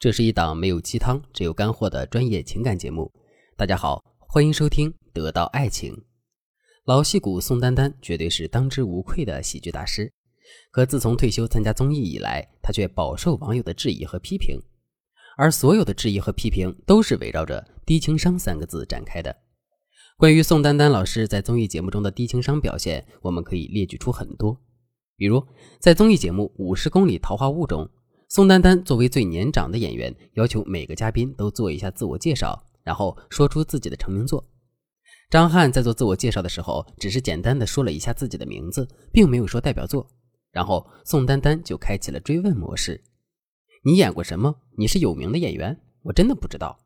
这是一档没有鸡汤，只有干货的专业情感节目。大家好，欢迎收听《得到爱情》。老戏骨宋丹丹绝对是当之无愧的喜剧大师，可自从退休参加综艺以来，她却饱受网友的质疑和批评。而所有的质疑和批评都是围绕着“低情商”三个字展开的。关于宋丹丹老师在综艺节目中的低情商表现，我们可以列举出很多，比如在综艺节目《五十公里桃花坞》中。宋丹丹作为最年长的演员，要求每个嘉宾都做一下自我介绍，然后说出自己的成名作。张翰在做自我介绍的时候，只是简单的说了一下自己的名字，并没有说代表作。然后宋丹丹就开启了追问模式：“你演过什么？你是有名的演员？我真的不知道。”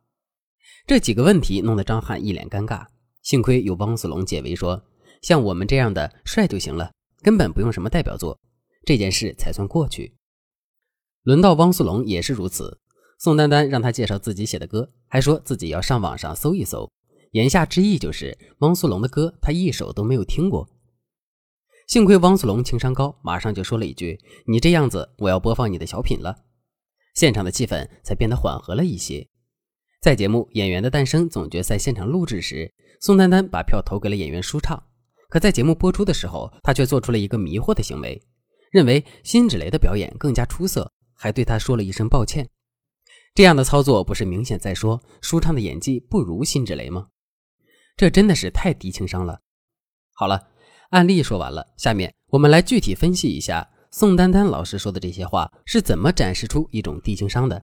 这几个问题弄得张翰一脸尴尬。幸亏有汪苏泷解围说：“像我们这样的帅就行了，根本不用什么代表作。”这件事才算过去。轮到汪苏泷也是如此，宋丹丹让他介绍自己写的歌，还说自己要上网上搜一搜，言下之意就是汪苏泷的歌他一首都没有听过。幸亏汪苏泷情商高，马上就说了一句：“你这样子，我要播放你的小品了。”现场的气氛才变得缓和了一些。在节目《演员的诞生》总决赛现场录制时，宋丹丹把票投给了演员舒畅，可在节目播出的时候，他却做出了一个迷惑的行为，认为辛芷蕾的表演更加出色。还对他说了一声抱歉，这样的操作不是明显在说舒畅的演技不如辛芷蕾吗？这真的是太低情商了。好了，案例说完了，下面我们来具体分析一下宋丹丹老师说的这些话是怎么展示出一种低情商的。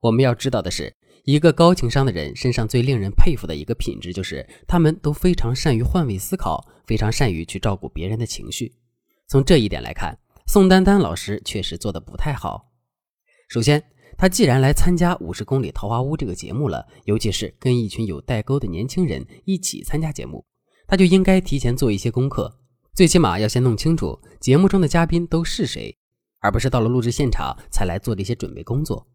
我们要知道的是，一个高情商的人身上最令人佩服的一个品质，就是他们都非常善于换位思考，非常善于去照顾别人的情绪。从这一点来看。宋丹丹老师确实做的不太好。首先，他既然来参加《五十公里桃花坞》这个节目了，尤其是跟一群有代沟的年轻人一起参加节目，他就应该提前做一些功课，最起码要先弄清楚节目中的嘉宾都是谁，而不是到了录制现场才来做这些准备工作。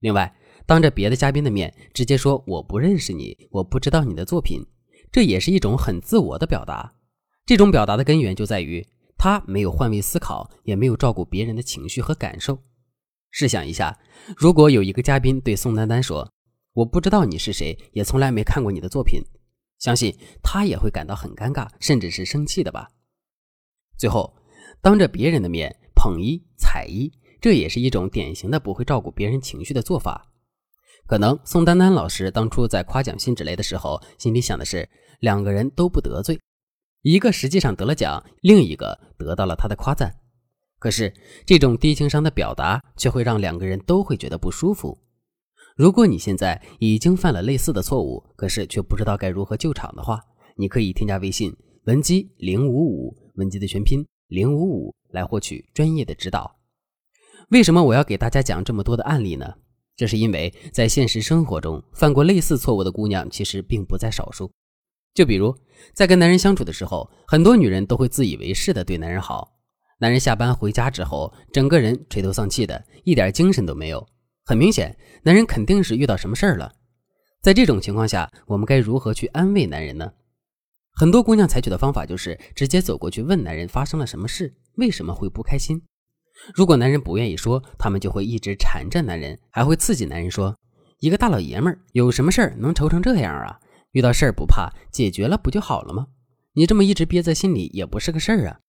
另外，当着别的嘉宾的面直接说我不认识你，我不知道你的作品，这也是一种很自我的表达。这种表达的根源就在于。他没有换位思考，也没有照顾别人的情绪和感受。试想一下，如果有一个嘉宾对宋丹丹说：“我不知道你是谁，也从来没看过你的作品”，相信他也会感到很尴尬，甚至是生气的吧。最后，当着别人的面捧一踩一，这也是一种典型的不会照顾别人情绪的做法。可能宋丹丹老师当初在夸奖辛芷蕾的时候，心里想的是两个人都不得罪。一个实际上得了奖，另一个得到了他的夸赞。可是这种低情商的表达，却会让两个人都会觉得不舒服。如果你现在已经犯了类似的错误，可是却不知道该如何救场的话，你可以添加微信文姬零五五，文姬的全拼零五五，来获取专业的指导。为什么我要给大家讲这么多的案例呢？这是因为在现实生活中，犯过类似错误的姑娘其实并不在少数。就比如，在跟男人相处的时候，很多女人都会自以为是的对男人好。男人下班回家之后，整个人垂头丧气的，一点精神都没有。很明显，男人肯定是遇到什么事儿了。在这种情况下，我们该如何去安慰男人呢？很多姑娘采取的方法就是直接走过去问男人发生了什么事，为什么会不开心。如果男人不愿意说，他们就会一直缠着男人，还会刺激男人说：“一个大老爷们儿有什么事儿能愁成这样啊？”遇到事儿不怕，解决了不就好了吗？你这么一直憋在心里也不是个事儿啊。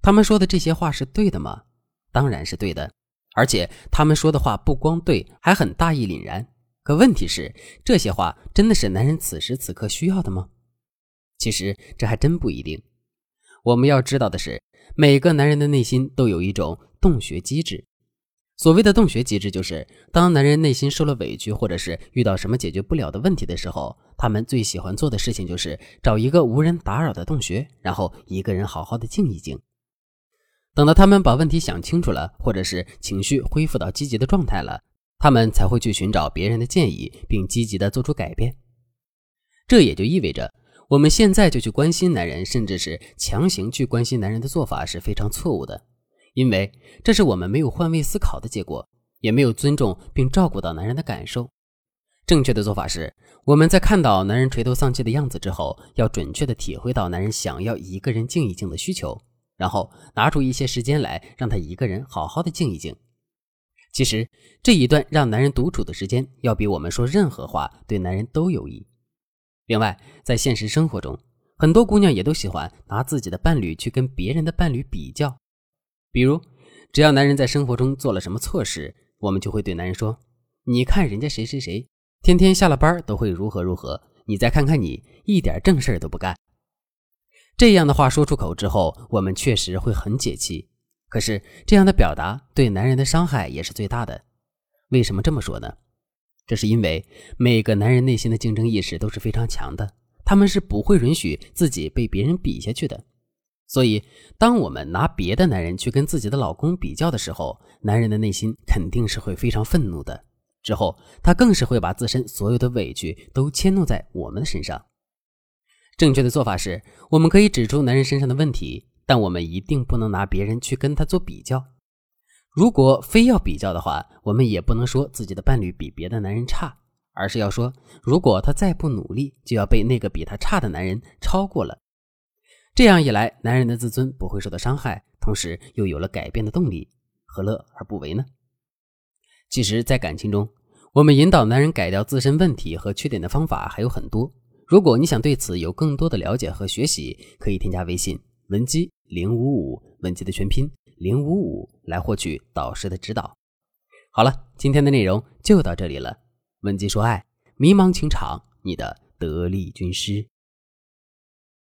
他们说的这些话是对的吗？当然是对的，而且他们说的话不光对，还很大义凛然。可问题是，这些话真的是男人此时此刻需要的吗？其实这还真不一定。我们要知道的是，每个男人的内心都有一种洞穴机制。所谓的洞穴机制，就是当男人内心受了委屈，或者是遇到什么解决不了的问题的时候，他们最喜欢做的事情就是找一个无人打扰的洞穴，然后一个人好好的静一静。等到他们把问题想清楚了，或者是情绪恢复到积极的状态了，他们才会去寻找别人的建议，并积极的做出改变。这也就意味着，我们现在就去关心男人，甚至是强行去关心男人的做法是非常错误的。因为这是我们没有换位思考的结果，也没有尊重并照顾到男人的感受。正确的做法是，我们在看到男人垂头丧气的样子之后，要准确的体会到男人想要一个人静一静的需求，然后拿出一些时间来让他一个人好好的静一静。其实这一段让男人独处的时间，要比我们说任何话对男人都有益。另外，在现实生活中，很多姑娘也都喜欢拿自己的伴侣去跟别人的伴侣比较。比如，只要男人在生活中做了什么错事，我们就会对男人说：“你看人家谁谁谁，天天下了班都会如何如何，你再看看你，一点正事都不干。”这样的话说出口之后，我们确实会很解气。可是这样的表达对男人的伤害也是最大的。为什么这么说呢？这是因为每个男人内心的竞争意识都是非常强的，他们是不会允许自己被别人比下去的。所以，当我们拿别的男人去跟自己的老公比较的时候，男人的内心肯定是会非常愤怒的。之后，他更是会把自身所有的委屈都迁怒在我们的身上。正确的做法是，我们可以指出男人身上的问题。但我们一定不能拿别人去跟他做比较。如果非要比较的话，我们也不能说自己的伴侣比别的男人差，而是要说，如果他再不努力，就要被那个比他差的男人超过了。这样一来，男人的自尊不会受到伤害，同时又有了改变的动力，何乐而不为呢？其实，在感情中，我们引导男人改掉自身问题和缺点的方法还有很多。如果你想对此有更多的了解和学习，可以添加微信文姬。零五五文姬的全拼零五五来获取导师的指导。好了，今天的内容就到这里了。文姬说爱，迷茫情场，你的得力军师。